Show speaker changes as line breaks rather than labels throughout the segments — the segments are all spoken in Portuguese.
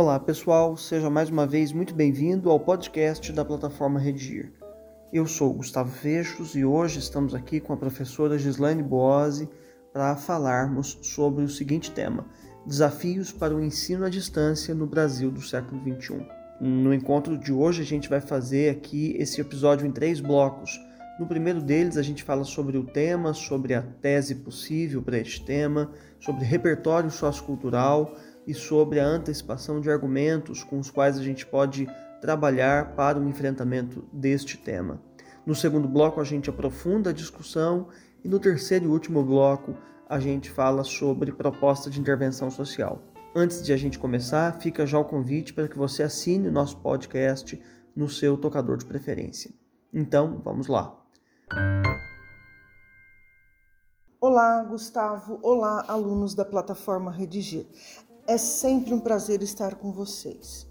Olá pessoal, seja mais uma vez muito bem-vindo ao podcast da plataforma Redigir. Eu sou Gustavo Fechos e hoje estamos aqui com a professora Gislaine Boase para falarmos sobre o seguinte tema: Desafios para o ensino à distância no Brasil do século XXI. No encontro de hoje, a gente vai fazer aqui esse episódio em três blocos. No primeiro deles, a gente fala sobre o tema, sobre a tese possível para este tema, sobre repertório sociocultural e sobre a antecipação de argumentos com os quais a gente pode trabalhar para o enfrentamento deste tema. No segundo bloco, a gente aprofunda a discussão e no terceiro e último bloco, a gente fala sobre proposta de intervenção social. Antes de a gente começar, fica já o convite para que você assine o nosso podcast no seu tocador de preferência. Então, vamos lá.
Olá, Gustavo. Olá, alunos da plataforma Redigir. É sempre um prazer estar com vocês.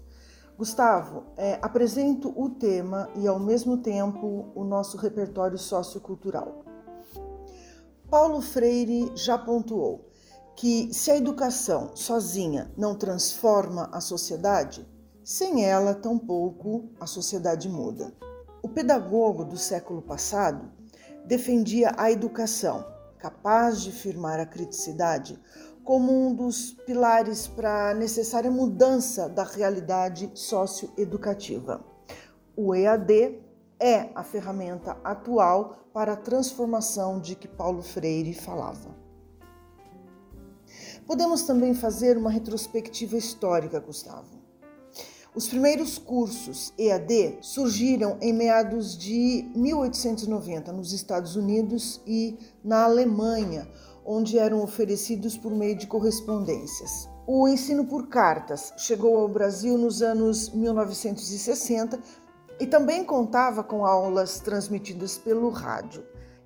Gustavo, é, apresento o tema e, ao mesmo tempo, o nosso repertório sociocultural. Paulo Freire já pontuou que se a educação sozinha não transforma a sociedade, sem ela, tampouco a sociedade muda. O pedagogo do século passado defendia a educação, capaz de firmar a criticidade, como um dos pilares para a necessária mudança da realidade socioeducativa. O EAD é a ferramenta atual para a transformação de que Paulo Freire falava. Podemos também fazer uma retrospectiva histórica, Gustavo. Os primeiros cursos EAD surgiram em meados de 1890 nos Estados Unidos e na Alemanha, onde eram oferecidos por meio de correspondências. O ensino por cartas chegou ao Brasil nos anos 1960 e também contava com aulas transmitidas pelo rádio.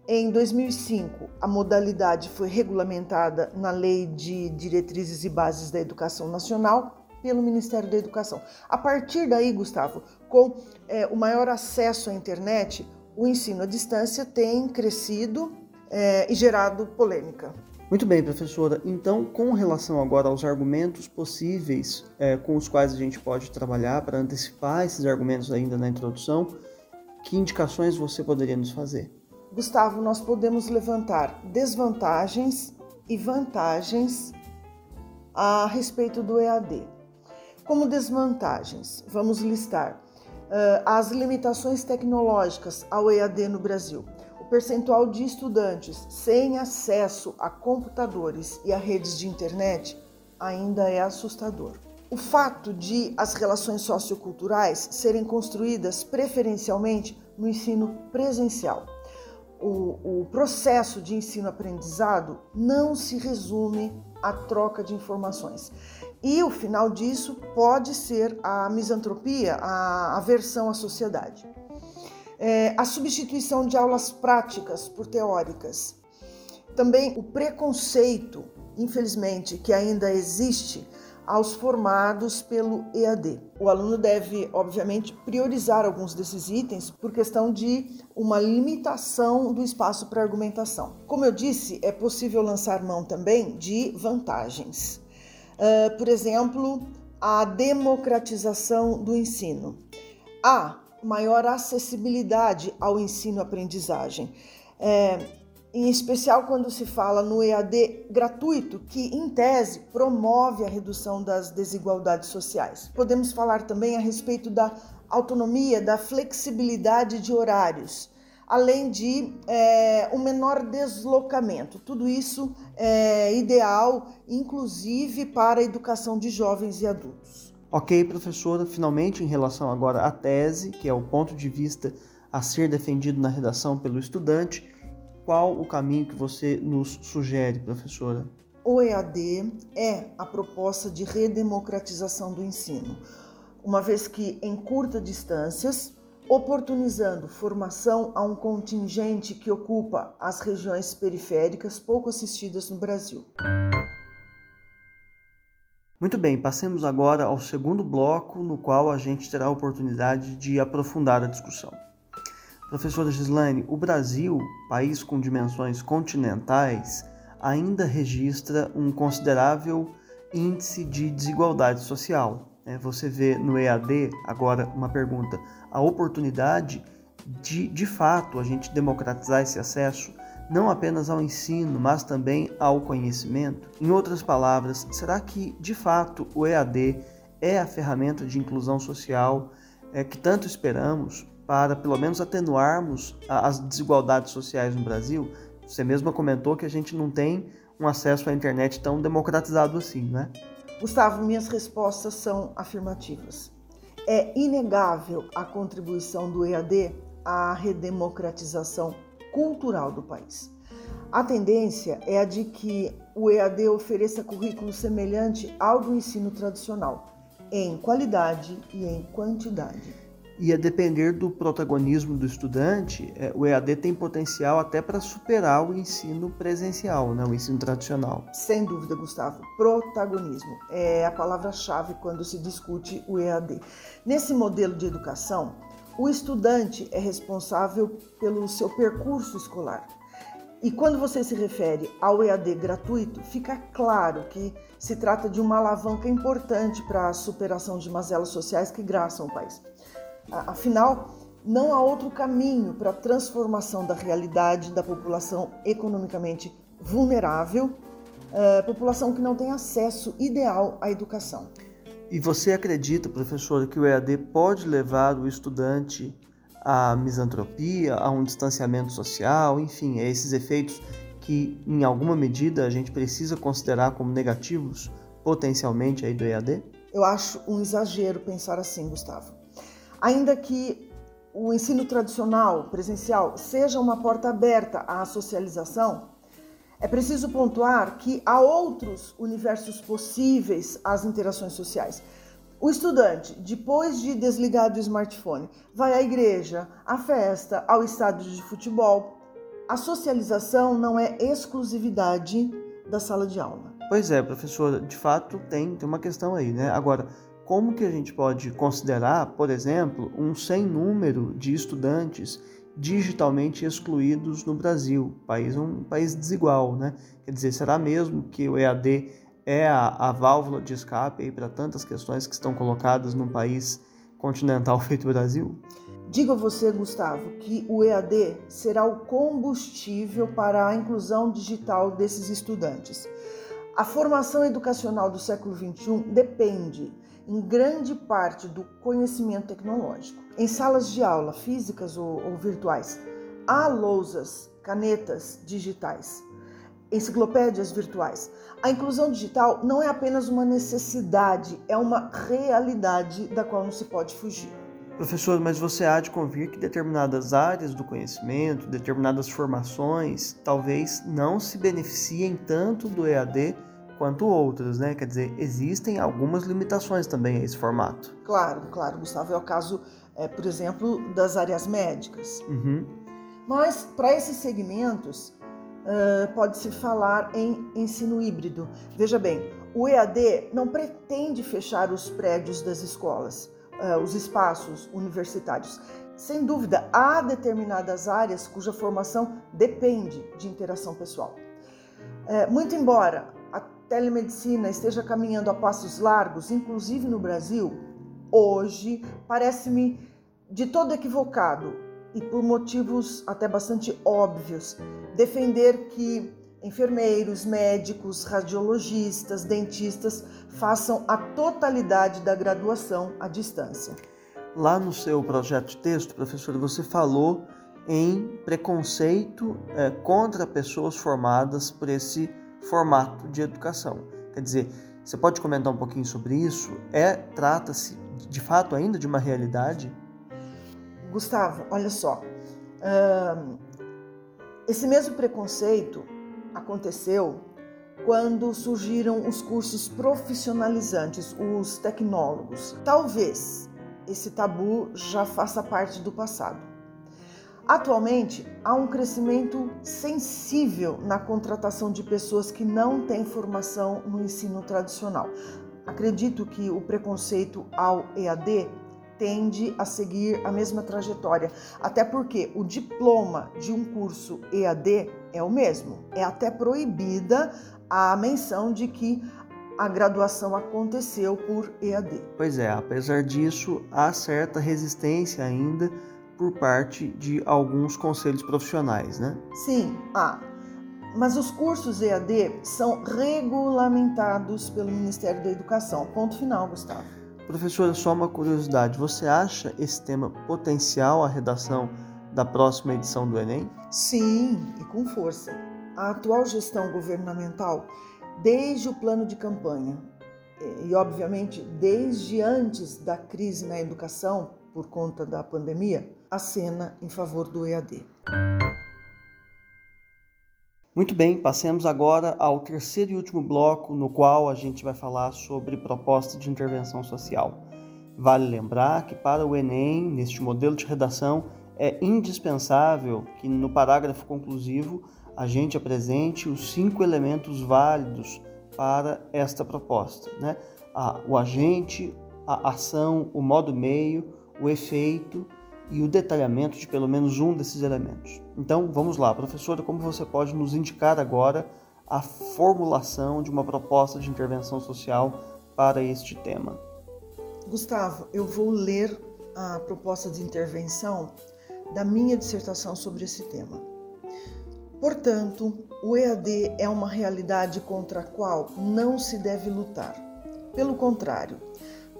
Em 2005, a modalidade foi regulamentada na Lei de Diretrizes e Bases da Educação Nacional pelo Ministério da Educação. A partir daí, Gustavo, com é, o maior acesso à internet, o ensino à distância tem crescido é, e gerado polêmica.
Muito bem, professora. Então, com relação agora aos argumentos possíveis é, com os quais a gente pode trabalhar para antecipar esses argumentos ainda na introdução, que indicações você poderia nos fazer?
Gustavo, nós podemos levantar desvantagens e vantagens a respeito do EAD. Como desvantagens, vamos listar uh, as limitações tecnológicas ao EAD no Brasil percentual de estudantes sem acesso a computadores e a redes de internet ainda é assustador. O fato de as relações socioculturais serem construídas preferencialmente no ensino presencial. O, o processo de ensino-aprendizado não se resume à troca de informações. E o final disso pode ser a misantropia, a aversão à sociedade é, a substituição de aulas práticas por teóricas. Também o preconceito, infelizmente, que ainda existe aos formados pelo EAD. O aluno deve, obviamente, priorizar alguns desses itens por questão de uma limitação do espaço para argumentação. Como eu disse, é possível lançar mão também de vantagens. Uh, por exemplo, a democratização do ensino. Há maior acessibilidade ao ensino-aprendizagem. É, em especial quando se fala no EAD gratuito, que em tese promove a redução das desigualdades sociais. Podemos falar também a respeito da autonomia, da flexibilidade de horários, além de é, um menor deslocamento. Tudo isso é ideal, inclusive para a educação de jovens e adultos.
Ok, professora, finalmente em relação agora à tese, que é o ponto de vista a ser defendido na redação pelo estudante, qual o caminho que você nos sugere, professora?
O EAD é a proposta de redemocratização do ensino, uma vez que encurta distâncias, oportunizando formação a um contingente que ocupa as regiões periféricas pouco assistidas no Brasil.
Muito bem, passemos agora ao segundo bloco, no qual a gente terá a oportunidade de aprofundar a discussão. Professora Gislaine, o Brasil, país com dimensões continentais, ainda registra um considerável índice de desigualdade social. é, você vê no EAD, agora uma pergunta, a oportunidade de, de fato, a gente democratizar esse acesso não apenas ao ensino, mas também ao conhecimento? Em outras palavras, será que de fato o EAD é a ferramenta de inclusão social é, que tanto esperamos para pelo menos atenuarmos as desigualdades sociais no Brasil? Você mesma comentou que a gente não tem um acesso à internet tão democratizado assim, né?
Gustavo, minhas respostas são afirmativas. É inegável a contribuição do EAD à redemocratização cultural do país. A tendência é a de que o EAD ofereça currículo semelhante ao do ensino tradicional, em qualidade e em quantidade.
E a depender do protagonismo do estudante, é, o EAD tem potencial até para superar o ensino presencial, né, o ensino tradicional.
Sem dúvida, Gustavo. Protagonismo é a palavra-chave quando se discute o EAD. Nesse modelo de educação, o estudante é responsável pelo seu percurso escolar. E quando você se refere ao EAD gratuito, fica claro que se trata de uma alavanca importante para a superação de mazelas sociais que graçam o país. Afinal, não há outro caminho para a transformação da realidade da população economicamente vulnerável, uh, população que não tem acesso ideal à educação.
E você acredita, professor, que o EAD pode levar o estudante à misantropia, a um distanciamento social, enfim, a esses efeitos que, em alguma medida, a gente precisa considerar como negativos potencialmente aí do EAD?
Eu acho um exagero pensar assim, Gustavo. Ainda que o ensino tradicional, presencial, seja uma porta aberta à socialização, é preciso pontuar que há outros universos possíveis às interações sociais. O estudante, depois de desligar do smartphone, vai à igreja, à festa, ao estádio de futebol. A socialização não é exclusividade da sala de aula.
Pois é, professora, de fato tem, tem uma questão aí, né? Agora, como que a gente pode considerar, por exemplo, um sem número de estudantes digitalmente excluídos no Brasil, país um país desigual, né? Quer dizer, será mesmo que o EAD é a, a válvula de escape para tantas questões que estão colocadas num país continental feito Brasil?
Diga você, Gustavo, que o EAD será o combustível para a inclusão digital desses estudantes. A formação educacional do século XXI depende em grande parte do conhecimento tecnológico. Em salas de aula físicas ou, ou virtuais, há lousas, canetas digitais, enciclopédias virtuais. A inclusão digital não é apenas uma necessidade, é uma realidade da qual não se pode fugir.
Professor, mas você há de convir que determinadas áreas do conhecimento, determinadas formações, talvez não se beneficiem tanto do EAD quanto outras, né? Quer dizer, existem algumas limitações também a esse formato.
Claro, claro, Gustavo. É o caso, é, por exemplo, das áreas médicas.
Uhum.
Mas, para esses segmentos, uh, pode-se falar em ensino híbrido. Veja bem, o EAD não pretende fechar os prédios das escolas, uh, os espaços universitários. Sem dúvida, há determinadas áreas cuja formação depende de interação pessoal. Uh, muito embora telemedicina esteja caminhando a passos largos, inclusive no Brasil, hoje parece-me de todo equivocado e por motivos até bastante óbvios defender que enfermeiros, médicos, radiologistas, dentistas façam a totalidade da graduação à distância.
Lá no seu projeto de texto, professor, você falou em preconceito é, contra pessoas formadas por esse formato de educação. Quer dizer, você pode comentar um pouquinho sobre isso? É trata-se de fato ainda de uma realidade?
Gustavo, olha só, esse mesmo preconceito aconteceu quando surgiram os cursos profissionalizantes, os tecnólogos. Talvez esse tabu já faça parte do passado. Atualmente, há um crescimento sensível na contratação de pessoas que não têm formação no ensino tradicional. Acredito que o preconceito ao EAD tende a seguir a mesma trajetória, até porque o diploma de um curso EAD é o mesmo. É até proibida a menção de que a graduação aconteceu por EAD.
Pois é, apesar disso, há certa resistência ainda por parte de alguns conselhos profissionais, né?
Sim, há. Mas os cursos EAD são regulamentados pelo Ministério da Educação. Ponto final, Gustavo.
Professora, só uma curiosidade: você acha esse tema potencial à redação da próxima edição do Enem?
Sim, e com força. A atual gestão governamental, desde o plano de campanha e, obviamente, desde antes da crise na educação por conta da pandemia, acena em favor do EAD.
Muito bem, passemos agora ao terceiro e último bloco, no qual a gente vai falar sobre proposta de intervenção social. Vale lembrar que para o Enem, neste modelo de redação, é indispensável que no parágrafo conclusivo a gente apresente os cinco elementos válidos para esta proposta: né? o agente, a ação, o modo meio, o efeito e o detalhamento de pelo menos um desses elementos. Então, vamos lá, professora, como você pode nos indicar agora a formulação de uma proposta de intervenção social para este tema?
Gustavo, eu vou ler a proposta de intervenção da minha dissertação sobre esse tema. Portanto, o EAD é uma realidade contra a qual não se deve lutar. Pelo contrário,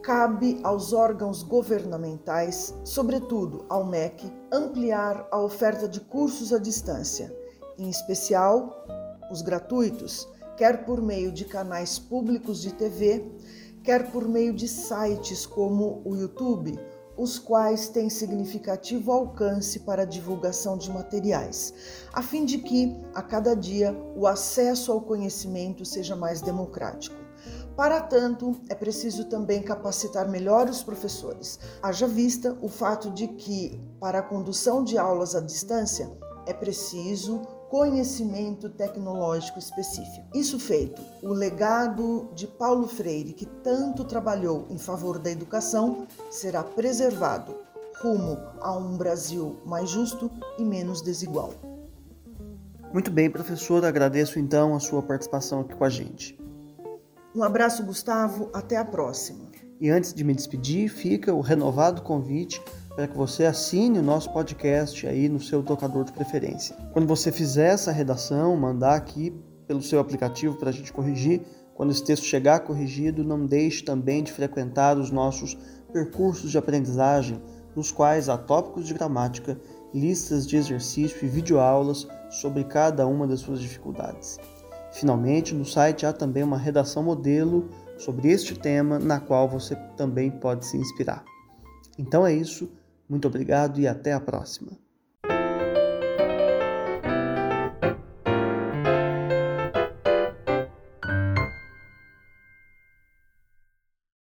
cabe aos órgãos governamentais, sobretudo ao MEC, ampliar a oferta de cursos à distância, em especial os gratuitos, quer por meio de canais públicos de TV, quer por meio de sites como o YouTube, os quais têm significativo alcance para a divulgação de materiais, a fim de que, a cada dia, o acesso ao conhecimento seja mais democrático. Para tanto, é preciso também capacitar melhor os professores. Haja vista o fato de que, para a condução de aulas à distância, é preciso conhecimento tecnológico específico. Isso feito, o legado de Paulo Freire, que tanto trabalhou em favor da educação, será preservado rumo a um Brasil mais justo e menos desigual.
Muito bem, professor, agradeço então a sua participação aqui com a gente.
Um abraço, Gustavo. Até a próxima.
E antes de me despedir, fica o renovado convite para que você assine o nosso podcast aí no seu tocador de preferência. Quando você fizer essa redação, mandar aqui pelo seu aplicativo para a gente corrigir. Quando esse texto chegar corrigido, não deixe também de frequentar os nossos percursos de aprendizagem, nos quais há tópicos de gramática, listas de exercício e videoaulas sobre cada uma das suas dificuldades. Finalmente, no site há também uma redação modelo sobre este tema, na qual você também pode se inspirar. Então é isso, muito obrigado e até a próxima.